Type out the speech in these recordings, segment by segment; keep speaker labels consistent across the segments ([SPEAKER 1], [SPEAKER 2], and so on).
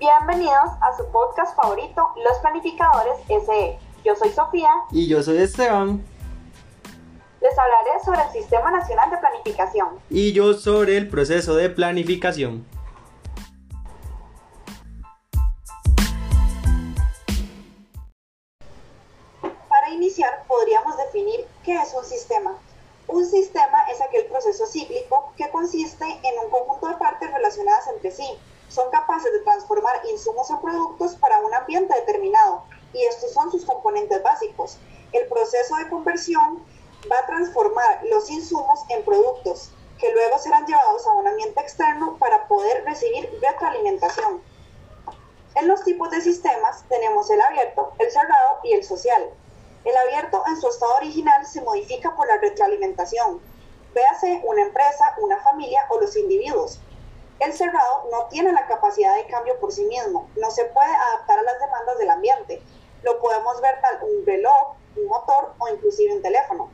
[SPEAKER 1] Bienvenidos a su podcast favorito, Los Planificadores SE. Yo soy Sofía.
[SPEAKER 2] Y yo soy Esteban.
[SPEAKER 1] Les hablaré sobre el Sistema Nacional de Planificación.
[SPEAKER 2] Y yo sobre el proceso de planificación.
[SPEAKER 1] Para iniciar, podríamos definir qué es un sistema. Un sistema es aquel proceso cíclico que consiste en un conjunto de partes relacionadas entre sí. Son capaces de transformar insumos en productos para un ambiente determinado y estos son sus componentes básicos. El proceso de conversión va a transformar los insumos en productos que luego serán llevados a un ambiente externo para poder recibir retroalimentación. En los tipos de sistemas tenemos el abierto, el cerrado y el social. El abierto en su estado original se modifica por la retroalimentación. Véase una empresa, una familia o los individuos. El cerrado no tiene la capacidad de cambio por sí mismo, no se puede adaptar a las demandas del ambiente. Lo podemos ver tal un reloj, un motor o inclusive un teléfono.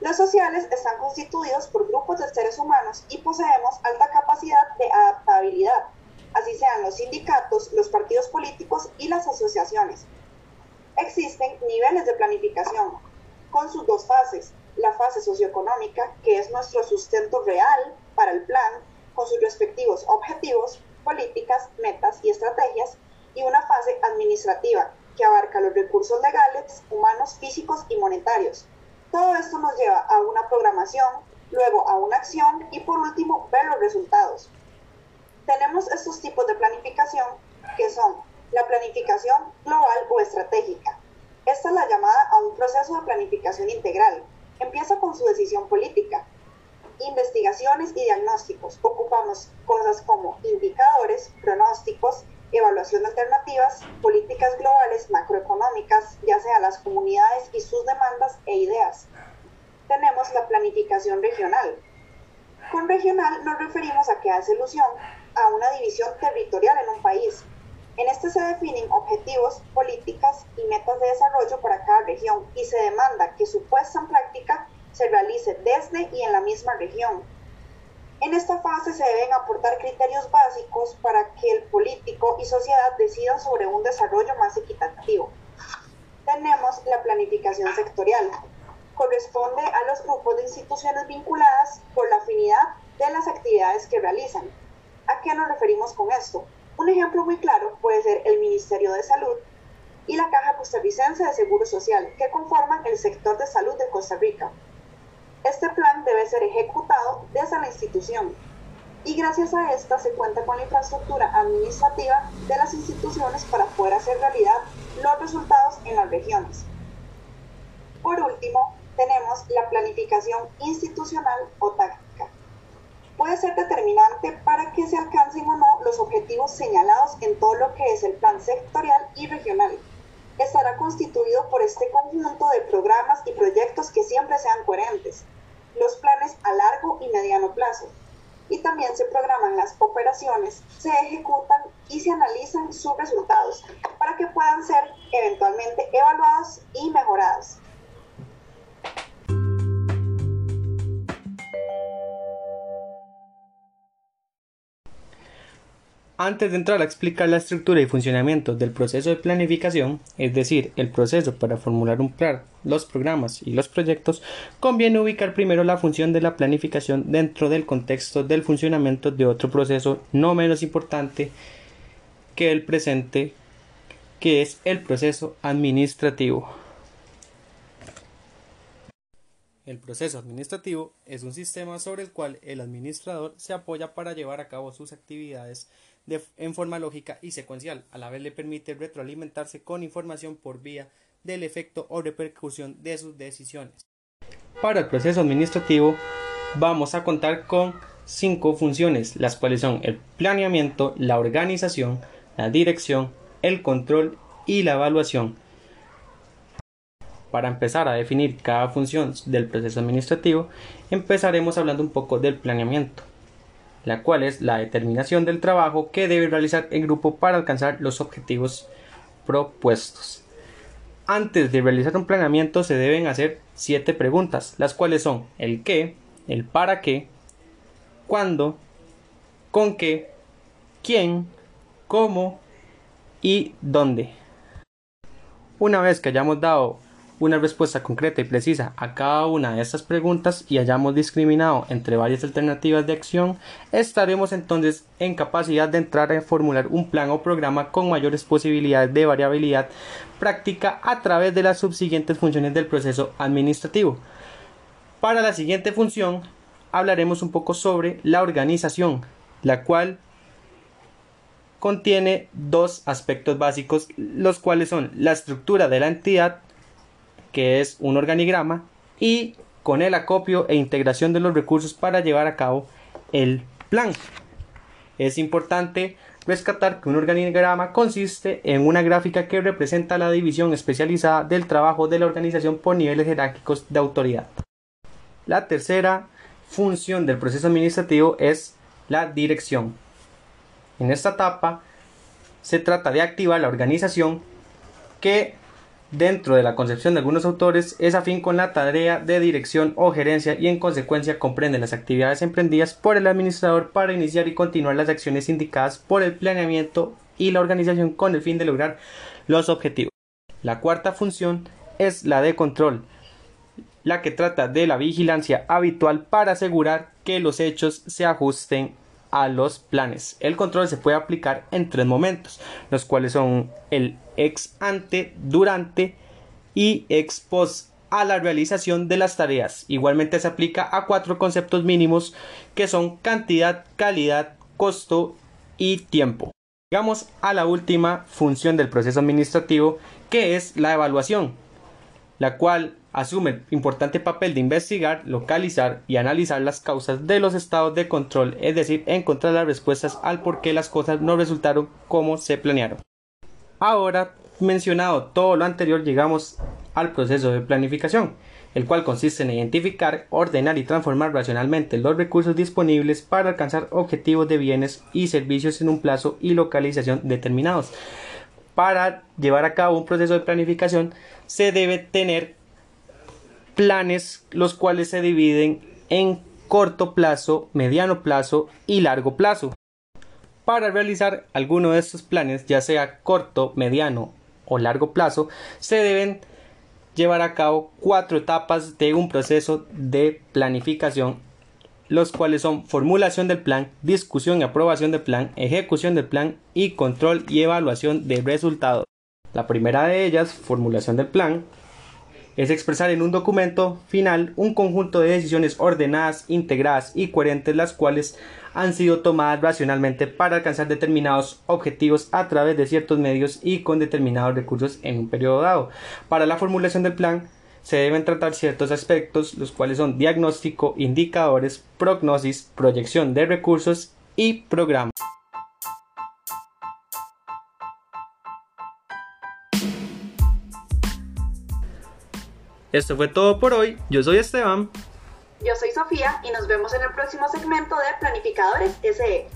[SPEAKER 1] Los sociales están constituidos por grupos de seres humanos y poseemos alta capacidad de adaptabilidad, así sean los sindicatos, los partidos políticos y las asociaciones existen niveles de planificación con sus dos fases. La fase socioeconómica, que es nuestro sustento real para el plan, con sus respectivos objetivos, políticas, metas y estrategias, y una fase administrativa, que abarca los recursos legales, humanos, físicos y monetarios. Todo esto nos lleva a una programación, luego a una acción y por último ver los resultados. Tenemos estos tipos de planificación que son la planificación global o estratégica. Esta es la llamada a un proceso de planificación integral. Empieza con su decisión política. Investigaciones y diagnósticos. Ocupamos cosas como indicadores, pronósticos, evaluación de alternativas, políticas globales macroeconómicas, ya sea las comunidades y sus demandas e ideas. Tenemos la planificación regional. Con regional nos referimos a que hace alusión a una división territorial en un país, en este se definen objetivos, políticas y metas de desarrollo para cada región y se demanda que su puesta en práctica se realice desde y en la misma región. En esta fase se deben aportar criterios básicos para que el político y sociedad decidan sobre un desarrollo más equitativo. Tenemos la planificación sectorial. Corresponde a los grupos de instituciones vinculadas por la afinidad de las actividades que realizan. ¿A qué nos referimos con esto? Un ejemplo muy claro puede ser el Ministerio de Salud y la Caja Costarricense de Seguro Social, que conforman el sector de salud de Costa Rica. Este plan debe ser ejecutado desde la institución y gracias a esta se cuenta con la infraestructura administrativa de las instituciones para poder hacer realidad los resultados en las regiones. Por último, tenemos la planificación institucional o táctica puede ser determinante para que se alcancen o no los objetivos señalados en todo lo que es el plan sectorial y regional. Estará constituido por este conjunto de programas y proyectos que siempre sean coherentes, los planes a largo y mediano plazo, y también se programan las operaciones, se ejecutan y se analizan sus resultados para que puedan ser eventualmente evaluados y mejorados.
[SPEAKER 2] Antes de entrar a explicar la estructura y funcionamiento del proceso de planificación, es decir, el proceso para formular un plan, los programas y los proyectos, conviene ubicar primero la función de la planificación dentro del contexto del funcionamiento de otro proceso no menos importante que el presente, que es el proceso administrativo. El proceso administrativo es un sistema sobre el cual el administrador se apoya para llevar a cabo sus actividades en forma lógica y secuencial. A la vez le permite retroalimentarse con información por vía del efecto o repercusión de sus decisiones. Para el proceso administrativo vamos a contar con cinco funciones, las cuales son el planeamiento, la organización, la dirección, el control y la evaluación. Para empezar a definir cada función del proceso administrativo, empezaremos hablando un poco del planeamiento la cual es la determinación del trabajo que debe realizar el grupo para alcanzar los objetivos propuestos. Antes de realizar un planeamiento se deben hacer siete preguntas, las cuales son el qué, el para qué, cuándo, con qué, quién, cómo, y dónde. Una vez que hayamos dado una respuesta concreta y precisa a cada una de estas preguntas y hayamos discriminado entre varias alternativas de acción, estaremos entonces en capacidad de entrar a formular un plan o programa con mayores posibilidades de variabilidad práctica a través de las subsiguientes funciones del proceso administrativo. Para la siguiente función hablaremos un poco sobre la organización, la cual contiene dos aspectos básicos, los cuales son la estructura de la entidad que es un organigrama, y con el acopio e integración de los recursos para llevar a cabo el plan. Es importante rescatar que un organigrama consiste en una gráfica que representa la división especializada del trabajo de la organización por niveles jerárquicos de autoridad. La tercera función del proceso administrativo es la dirección. En esta etapa se trata de activar la organización que dentro de la concepción de algunos autores, es afín con la tarea de dirección o gerencia y en consecuencia comprende las actividades emprendidas por el administrador para iniciar y continuar las acciones indicadas por el planeamiento y la organización con el fin de lograr los objetivos. La cuarta función es la de control, la que trata de la vigilancia habitual para asegurar que los hechos se ajusten a los planes. El control se puede aplicar en tres momentos, los cuales son el ex ante, durante y ex post a la realización de las tareas. Igualmente se aplica a cuatro conceptos mínimos que son cantidad, calidad, costo y tiempo. Llegamos a la última función del proceso administrativo que es la evaluación, la cual asume el importante papel de investigar, localizar y analizar las causas de los estados de control, es decir, encontrar las respuestas al por qué las cosas no resultaron como se planearon. Ahora, mencionado todo lo anterior, llegamos al proceso de planificación, el cual consiste en identificar, ordenar y transformar racionalmente los recursos disponibles para alcanzar objetivos de bienes y servicios en un plazo y localización determinados. Para llevar a cabo un proceso de planificación se debe tener planes los cuales se dividen en corto plazo, mediano plazo y largo plazo. Para realizar alguno de estos planes, ya sea corto, mediano o largo plazo, se deben llevar a cabo cuatro etapas de un proceso de planificación, los cuales son formulación del plan, discusión y aprobación del plan, ejecución del plan y control y evaluación de resultados. La primera de ellas, formulación del plan, es expresar en un documento final un conjunto de decisiones ordenadas, integradas y coherentes las cuales han sido tomadas racionalmente para alcanzar determinados objetivos a través de ciertos medios y con determinados recursos en un periodo dado. Para la formulación del plan se deben tratar ciertos aspectos, los cuales son diagnóstico, indicadores, prognosis, proyección de recursos y programa. Esto fue todo por hoy. Yo soy Esteban.
[SPEAKER 1] Yo soy Sofía y nos vemos en el próximo segmento de Planificadores SE.